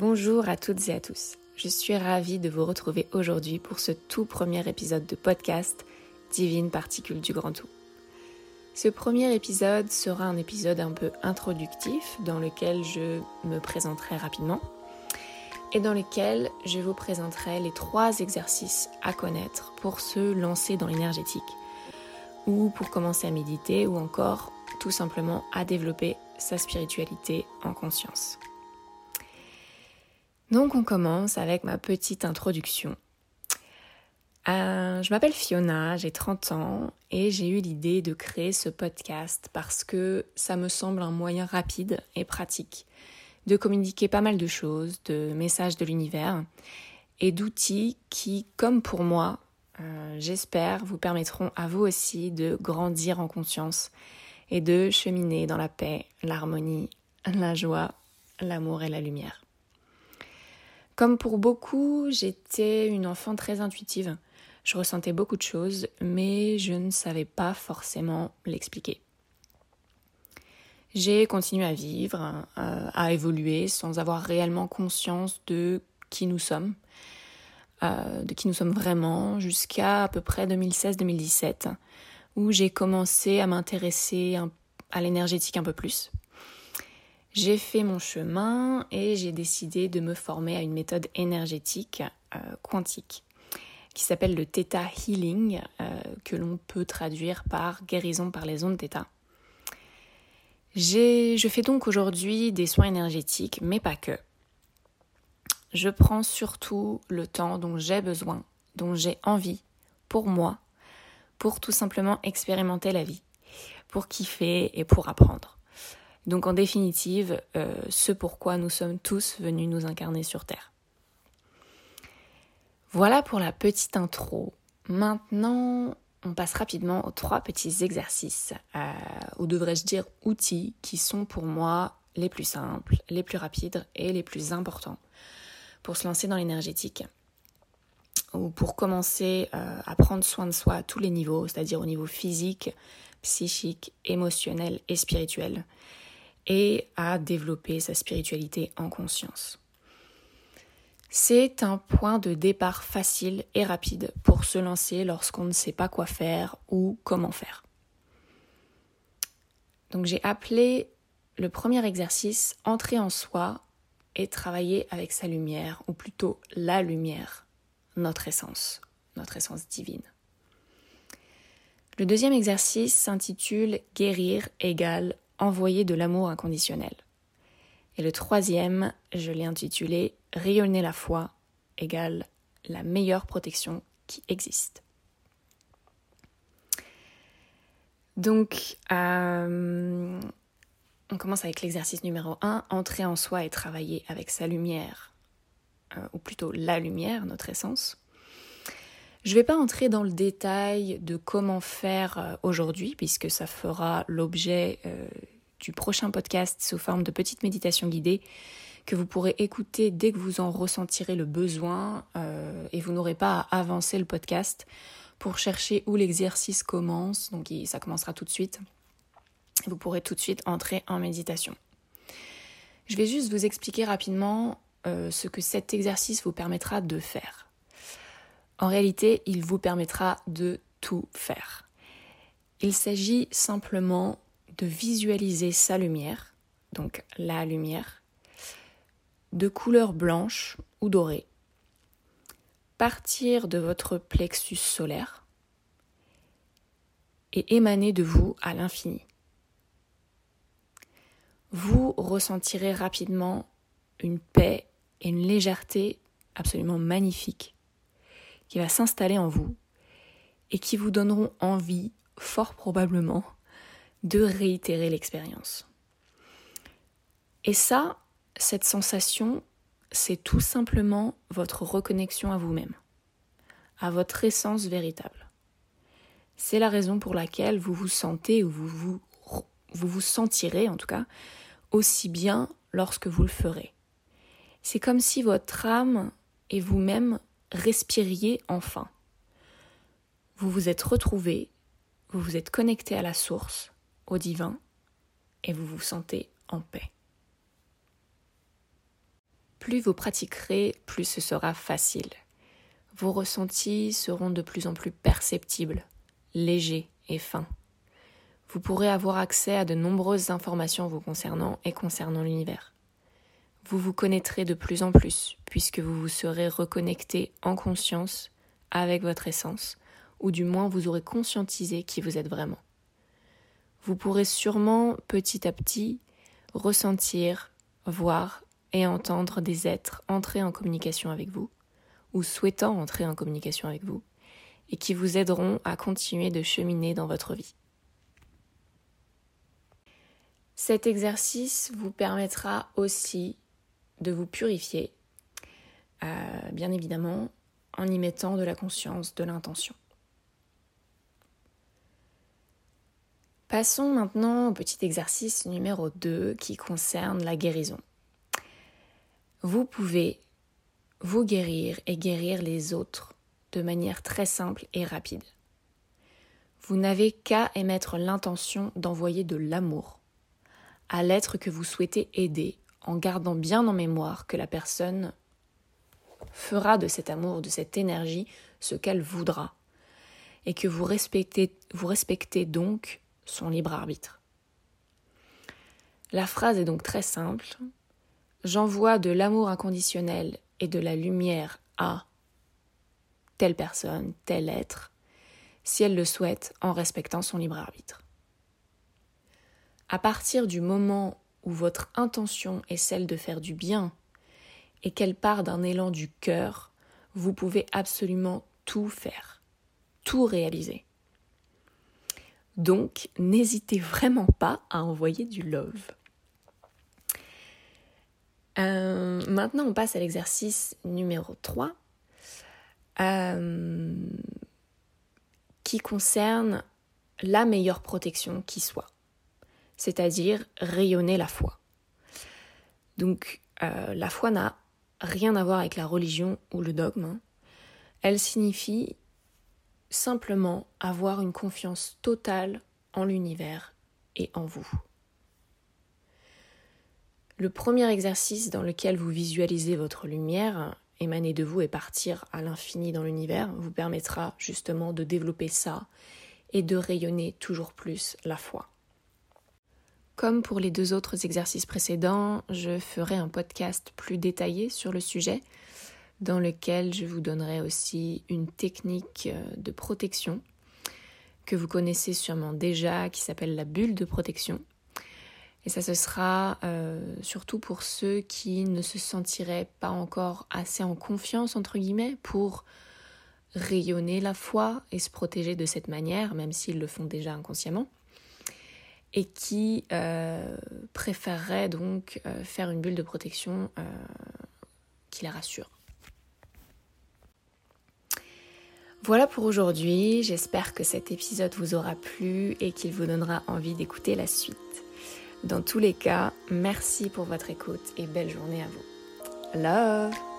Bonjour à toutes et à tous. Je suis ravie de vous retrouver aujourd'hui pour ce tout premier épisode de podcast Divine Particule du Grand Tout. Ce premier épisode sera un épisode un peu introductif dans lequel je me présenterai rapidement et dans lequel je vous présenterai les trois exercices à connaître pour se lancer dans l'énergétique ou pour commencer à méditer ou encore tout simplement à développer sa spiritualité en conscience. Donc on commence avec ma petite introduction. Euh, je m'appelle Fiona, j'ai 30 ans et j'ai eu l'idée de créer ce podcast parce que ça me semble un moyen rapide et pratique de communiquer pas mal de choses, de messages de l'univers et d'outils qui, comme pour moi, euh, j'espère, vous permettront à vous aussi de grandir en conscience et de cheminer dans la paix, l'harmonie, la joie, l'amour et la lumière. Comme pour beaucoup, j'étais une enfant très intuitive. Je ressentais beaucoup de choses, mais je ne savais pas forcément l'expliquer. J'ai continué à vivre, euh, à évoluer sans avoir réellement conscience de qui nous sommes, euh, de qui nous sommes vraiment, jusqu'à à peu près 2016-2017, où j'ai commencé à m'intéresser à l'énergétique un peu plus. J'ai fait mon chemin et j'ai décidé de me former à une méthode énergétique euh, quantique qui s'appelle le Theta Healing, euh, que l'on peut traduire par guérison par les ondes Theta. Je fais donc aujourd'hui des soins énergétiques, mais pas que. Je prends surtout le temps dont j'ai besoin, dont j'ai envie, pour moi, pour tout simplement expérimenter la vie, pour kiffer et pour apprendre. Donc en définitive, euh, ce pourquoi nous sommes tous venus nous incarner sur Terre. Voilà pour la petite intro. Maintenant, on passe rapidement aux trois petits exercices, euh, ou devrais-je dire outils, qui sont pour moi les plus simples, les plus rapides et les plus importants pour se lancer dans l'énergétique ou pour commencer euh, à prendre soin de soi à tous les niveaux, c'est-à-dire au niveau physique, psychique, émotionnel et spirituel et à développer sa spiritualité en conscience. C'est un point de départ facile et rapide pour se lancer lorsqu'on ne sait pas quoi faire ou comment faire. Donc j'ai appelé le premier exercice entrer en soi et travailler avec sa lumière, ou plutôt la lumière, notre essence, notre essence divine. Le deuxième exercice s'intitule Guérir égale envoyer de l'amour inconditionnel. Et le troisième, je l'ai intitulé Rayonner la foi égale la meilleure protection qui existe. Donc, euh, on commence avec l'exercice numéro 1, entrer en soi et travailler avec sa lumière, euh, ou plutôt la lumière, notre essence. Je ne vais pas entrer dans le détail de comment faire euh, aujourd'hui, puisque ça fera l'objet euh, du prochain podcast sous forme de petite méditation guidée que vous pourrez écouter dès que vous en ressentirez le besoin euh, et vous n'aurez pas à avancer le podcast pour chercher où l'exercice commence. Donc ça commencera tout de suite. Vous pourrez tout de suite entrer en méditation. Je vais juste vous expliquer rapidement ce que cet exercice vous permettra de faire. En réalité, il vous permettra de tout faire. Il s'agit simplement de visualiser sa lumière, donc la lumière, de couleur blanche ou dorée, partir de votre plexus solaire et émaner de vous à l'infini. Vous ressentirez rapidement une paix et une légèreté absolument magnifique qui va s'installer en vous et qui vous donneront envie, fort probablement, de réitérer l'expérience. Et ça, cette sensation, c'est tout simplement votre reconnexion à vous-même, à votre essence véritable. C'est la raison pour laquelle vous vous sentez ou vous vous, vous, vous sentirez en tout cas aussi bien lorsque vous le ferez. C'est comme si votre âme et vous-même respiriez enfin. Vous vous êtes retrouvé, vous vous êtes connecté à la source, au divin, et vous vous sentez en paix. Plus vous pratiquerez, plus ce sera facile. Vos ressentis seront de plus en plus perceptibles, légers et fins. Vous pourrez avoir accès à de nombreuses informations vous concernant et concernant l'univers. Vous vous connaîtrez de plus en plus, puisque vous vous serez reconnecté en conscience avec votre essence, ou du moins vous aurez conscientisé qui vous êtes vraiment. Vous pourrez sûrement petit à petit ressentir, voir et entendre des êtres entrer en communication avec vous, ou souhaitant entrer en communication avec vous, et qui vous aideront à continuer de cheminer dans votre vie. Cet exercice vous permettra aussi de vous purifier, euh, bien évidemment, en y mettant de la conscience, de l'intention. Passons maintenant au petit exercice numéro 2 qui concerne la guérison. Vous pouvez vous guérir et guérir les autres de manière très simple et rapide. Vous n'avez qu'à émettre l'intention d'envoyer de l'amour à l'être que vous souhaitez aider en gardant bien en mémoire que la personne fera de cet amour, de cette énergie, ce qu'elle voudra, et que vous respectez, donc son libre arbitre. La phrase est donc très simple. J'envoie de l'amour inconditionnel et de la lumière à telle personne, tel être, si elle le souhaite, en respectant son libre arbitre. À partir du moment où votre intention est celle de faire du bien et qu'elle part d'un élan du cœur, vous pouvez absolument tout faire, tout réaliser. Donc, n'hésitez vraiment pas à envoyer du love. Euh, maintenant, on passe à l'exercice numéro 3 euh, qui concerne la meilleure protection qui soit c'est-à-dire rayonner la foi. Donc euh, la foi n'a rien à voir avec la religion ou le dogme. Hein. Elle signifie simplement avoir une confiance totale en l'univers et en vous. Le premier exercice dans lequel vous visualisez votre lumière émaner de vous et partir à l'infini dans l'univers vous permettra justement de développer ça et de rayonner toujours plus la foi. Comme pour les deux autres exercices précédents, je ferai un podcast plus détaillé sur le sujet, dans lequel je vous donnerai aussi une technique euh, de protection que vous connaissez sûrement déjà, qui s'appelle la bulle de protection. Et ça, ce sera euh, surtout pour ceux qui ne se sentiraient pas encore assez en confiance, entre guillemets, pour rayonner la foi et se protéger de cette manière, même s'ils le font déjà inconsciemment et qui euh, préférerait donc euh, faire une bulle de protection euh, qui la rassure. Voilà pour aujourd'hui, j'espère que cet épisode vous aura plu et qu'il vous donnera envie d'écouter la suite. Dans tous les cas, merci pour votre écoute et belle journée à vous. Love